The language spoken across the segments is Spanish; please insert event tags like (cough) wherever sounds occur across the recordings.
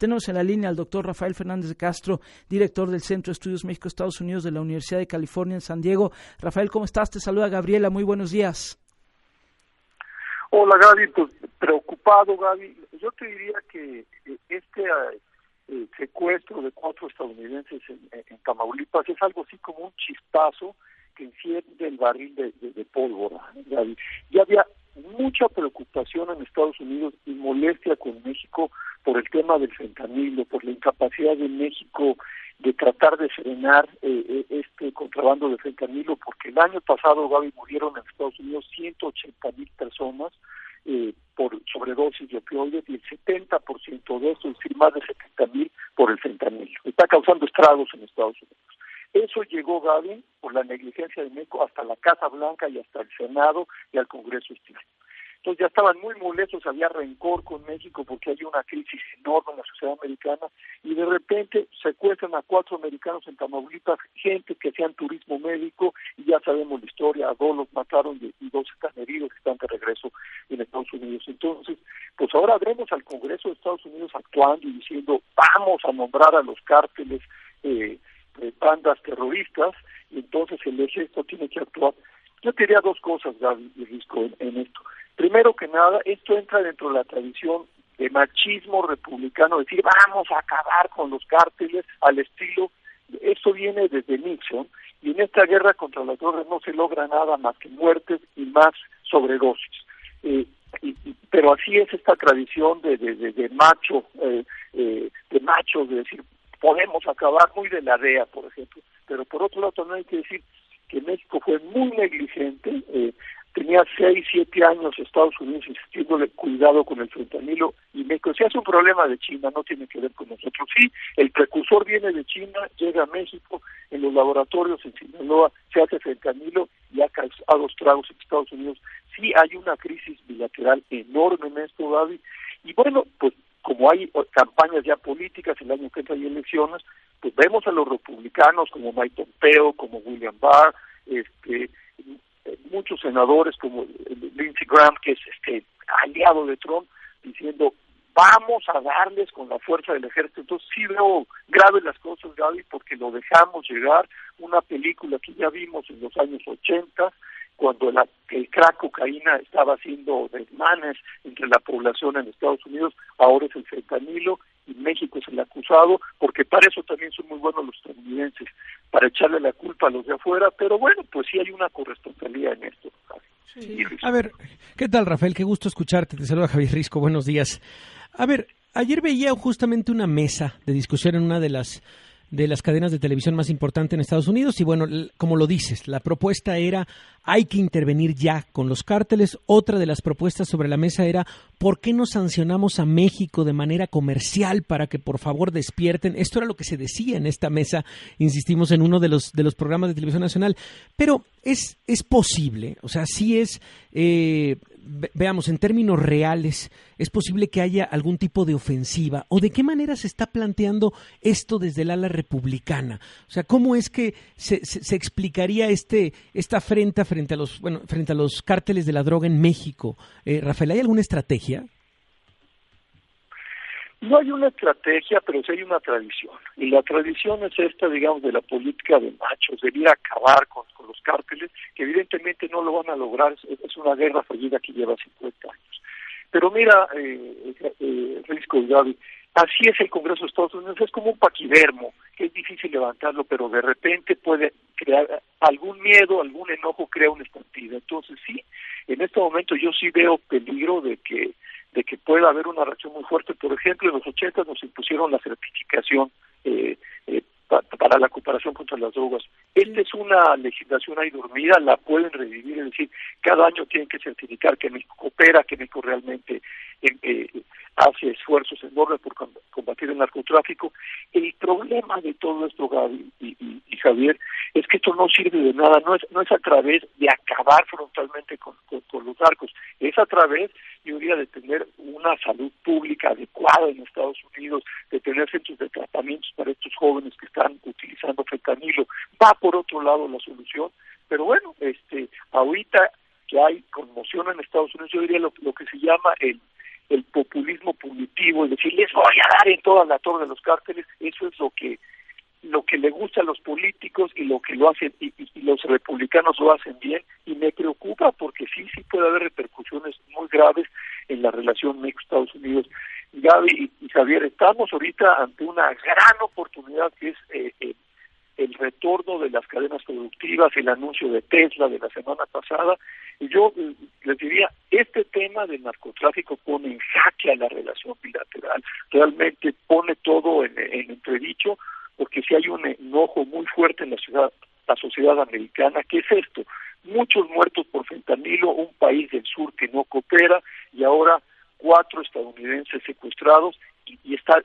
Tenemos en la línea al doctor Rafael Fernández de Castro, director del Centro de Estudios México-Estados Unidos de la Universidad de California en San Diego. Rafael, ¿cómo estás? Te saluda Gabriela, muy buenos días. Hola Gaby, pues preocupado Gaby. Yo te diría que eh, este eh, secuestro de cuatro estadounidenses en, Tamaulipas es algo así como un chispazo que enciende el barril de, de pólvora. Gaby. Ya había mucha preocupación en Estados Unidos y molestia con México por el tema del fentanilo, por la incapacidad de México de tratar de frenar eh, eh, este contrabando de fentanilo, porque el año pasado, Gaby, murieron en Estados Unidos 180 mil personas eh, por sobredosis de opioides y el 70% de eso, es decir, más de 70 mil por el fentanilo. Está causando estragos en Estados Unidos. Eso llegó, Gaby, por la negligencia de México hasta la Casa Blanca y hasta el Senado y al Congreso Estatal. Entonces ya estaban muy molestos, había rencor con México porque hay una crisis enorme en la sociedad americana y de repente secuestran a cuatro americanos en Tamaulipas, gente que hacían turismo médico y ya sabemos la historia, a dos los mataron y, dos están heridos y están de regreso en Estados Unidos. Entonces, pues ahora vemos al Congreso de Estados Unidos actuando y diciendo vamos a nombrar a los cárteles eh, bandas terroristas y entonces el ejército tiene que actuar. Yo diría dos cosas, Gaby y Risco, en esto. Primero que nada, esto entra dentro de la tradición de machismo republicano, decir vamos a acabar con los cárteles al estilo, esto viene desde Nixon, y en esta guerra contra las drogas no se logra nada más que muertes y más sobredosis. Eh, pero así es esta tradición de, de, macho, eh, eh, de macho, de decir podemos acabar muy de la DEA, por ejemplo, pero por otro lado también hay que decir que México fue muy negligente, eh, tenía seis, siete años Estados Unidos insistiéndole cuidado con el fentanilo y México. Si hace un problema de China, no tiene que ver con nosotros. Sí, el precursor viene de China, llega a México, en los laboratorios en Sinaloa se hace fentanilo y ha causado estragos en Estados Unidos. Sí hay una crisis bilateral enorme en esto, Gaby. Y bueno, pues como hay campañas ya políticas, el año que entra hay elecciones, pues vemos a los republicanos como Mike Pompeo, como William Barr, este, muchos senadores como Lindsey Graham, que es este aliado de Trump, diciendo vamos a darles con la fuerza del ejército. Entonces sí veo graves las cosas, Gaby, porque lo dejamos llegar. Una película que ya vimos en los años 80, cuando la, el crack cocaína estaba haciendo desmanes entre la población en Estados Unidos, ahora es el fentanilo y México es el acusado, porque para eso también son muy buenos los estadounidenses, para echarle la culpa a los de afuera, pero bueno, pues sí hay una corresponsabilidad en esto. A ver, ¿qué tal Rafael? Qué gusto escucharte. Te saluda Javier Risco. Buenos días. A ver, ayer veía justamente una mesa de discusión en una de las de las cadenas de televisión más importantes en Estados Unidos y bueno, como lo dices, la propuesta era hay que intervenir ya con los cárteles. Otra de las propuestas sobre la mesa era ¿por qué no sancionamos a México de manera comercial para que por favor despierten? Esto era lo que se decía en esta mesa, insistimos en uno de los de los programas de televisión nacional, pero es es posible, o sea, sí es eh, veamos, en términos reales, ¿es posible que haya algún tipo de ofensiva? ¿O de qué manera se está planteando esto desde el ala republicana? O sea, ¿cómo es que se, se, explicaría este, esta afrenta frente a los, bueno, frente a los cárteles de la droga en México? Eh, Rafael, ¿hay alguna estrategia? No hay una estrategia, pero sí hay una tradición. Y la tradición es esta, digamos, de la política de machos, de ir a acabar con, los cárteles, que evidentemente no lo van a lograr. Es, una guerra fallida que lleva 50 años. Pero mira, eh, eh, Gaby, así es el Congreso de Estados Unidos, es como un paquidermo, que es difícil levantarlo, pero de repente puede crear algún miedo, algún enojo, crea una estampida. Entonces sí, en este momento yo sí veo peligro de que de que pueda haber una reacción muy fuerte. Por ejemplo, en los 80 nos impusieron la certificación eh, eh, para la cooperación contra las drogas. Esta es una legislación ahí dormida, la pueden revivir, es decir, cada año tienen que certificar que México coopera, que México realmente eh, hace esfuerzos enormes por combatir el narcotráfico. El problema de todo esto, Gaby y, Javier, es que esto no sirve de nada, no es, no es a través de acabar frontalmente con, con los narcos, es a través yo diría de tener una salud pública adecuada en Estados Unidos, de tener centros de tratamientos para estos jóvenes que están utilizando fentanilo. Va por otro lado la solución, pero bueno, este, ahorita que hay conmoción en Estados Unidos, yo diría lo, que se llama el el populismo punitivo, es decir, les voy a dar en toda la torre de los cárteles, eso es lo que lo que le gusta a los políticos y lo que lo hacen y, los republicanos lo hacen bien y me preocupa porque sí sí puede haber repercusiones muy graves en la relación México-Estados Unidos. Gaby y, Javier, estamos ahorita ante una gran oportunidad que es eh, eh, el retorno de las cadenas productivas, el anuncio de Tesla de la semana pasada. Y yo eh, les diría, este tema del narcotráfico pone en jaque a la relación bilateral, realmente pone todo en, en entredicho, porque si hay un enojo muy fuerte en la ciudad, la sociedad americana, ¿qué es esto? Muchos muertos por fentanilo, un país del sur que no coopera y ahora cuatro estadounidenses secuestrados y, está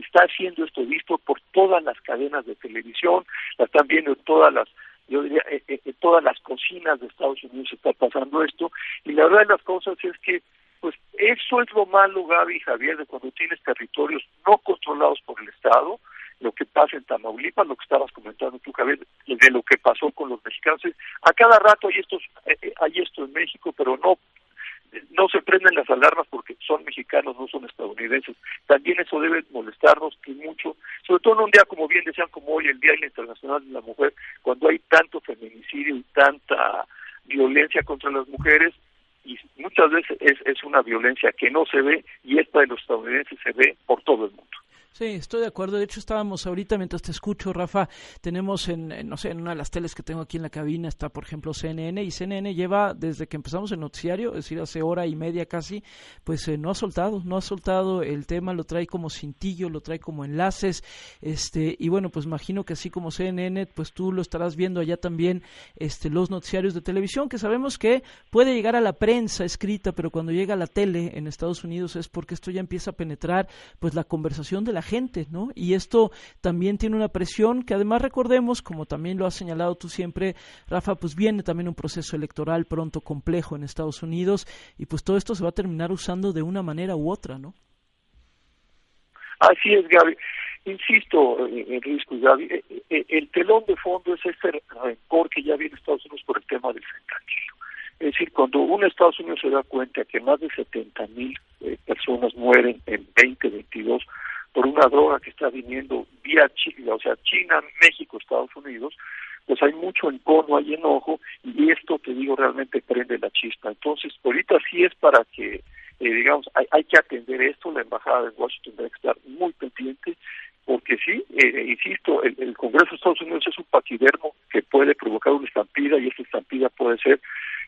está siendo esto visto por todas las cadenas de televisión, la están viendo en todas las yo diría eh, eh, en, todas las cocinas de Estados Unidos está pasando esto y la verdad de las cosas es que pues eso es lo malo Gaby y Javier de cuando tienes territorios no controlados por el Estado lo que pasa en Tamaulipas, lo que estabas comentando tú, Javier, de lo que pasó con los mexicanos. A cada rato hay, estos, eh, hay esto en México, pero no no se prenden las alarmas porque son mexicanos, no son estadounidenses. También eso debe molestarnos y mucho, sobre todo en un día como bien decían como hoy, el Día Internacional de la Mujer, cuando hay tanto feminicidio y tanta violencia contra las mujeres, y muchas veces es, es una violencia que no se ve y esta de los estadounidenses se ve por todo el mundo. Sí, estoy de acuerdo. De hecho, estábamos ahorita, mientras te escucho, Rafa, tenemos en, no sé, en una de las teles que tengo aquí en la cabina está, por ejemplo, CNN, y CNN lleva, desde que empezamos el noticiario, es decir, hace hora y media casi, pues eh, no ha soltado, no ha soltado el tema, lo trae como cintillo, lo trae como enlaces, este, y bueno, pues imagino que así como CNN, pues tú lo estarás viendo allá también, este, los noticiarios de televisión, que sabemos que puede llegar a la prensa escrita, pero cuando llega a la tele en Estados Unidos es porque esto ya empieza a penetrar, pues la conversación de la gente, ¿no? Y esto también tiene una presión que además recordemos, como también lo has señalado tú siempre, Rafa, pues viene también un proceso electoral pronto complejo en Estados Unidos y pues todo esto se va a terminar usando de una manera u otra, ¿no? Así es, Gaby. Insisto, en eh, riesgo, Gaby, eh, eh, el telón de fondo es este rencor que ya viene Estados Unidos por el tema del fentanilo. Es decir, cuando un Estados Unidos se da cuenta que más de 70 mil personas mueren en 2022 por una droga que está viniendo vía China, o sea, China, México, Estados Unidos, pues hay mucho encono, hay enojo, y esto, te digo, realmente prende la chispa. Entonces, ahorita sí es para que, eh, digamos, hay, hay que atender esto, la Embajada de Washington debe estar muy pendiente, porque sí, eh, insisto, el, el, Congreso de Estados Unidos es un paquidermo que puede provocar una estampida, y esta estampida puede ser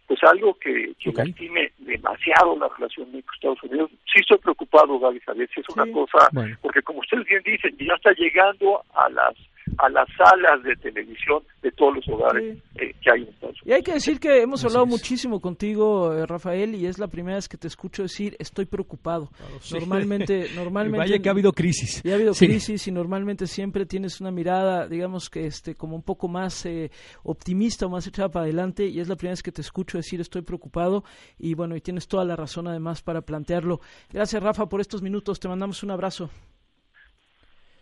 pues algo que, que lastime demasiado la relación México-Estados Unidos. Sí estoy preocupado, Gaby Javier, si es una cosa, porque como ustedes bien dicen, ya está llegando a las a las salas de televisión de todos los hogares eh, que hay en Estados Unidos. Y hay que decir que hemos hablado muchísimo contigo, eh, Rafael, y es la primera vez que te escucho decir estoy preocupado. Normalmente, (laughs) normalmente. vaya que ha habido crisis. Ya ha habido crisis y normalmente siempre tienes una mirada, digamos que este, como un poco más eh, optimista o más echada para adelante, y es la primera vez que te escucho decir estoy preocupado, y bueno, y tienes toda la razón además para plantearlo. Gracias, Rafa, por estos minutos. Te mandamos un abrazo.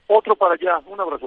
Otro para allá. Un abrazo.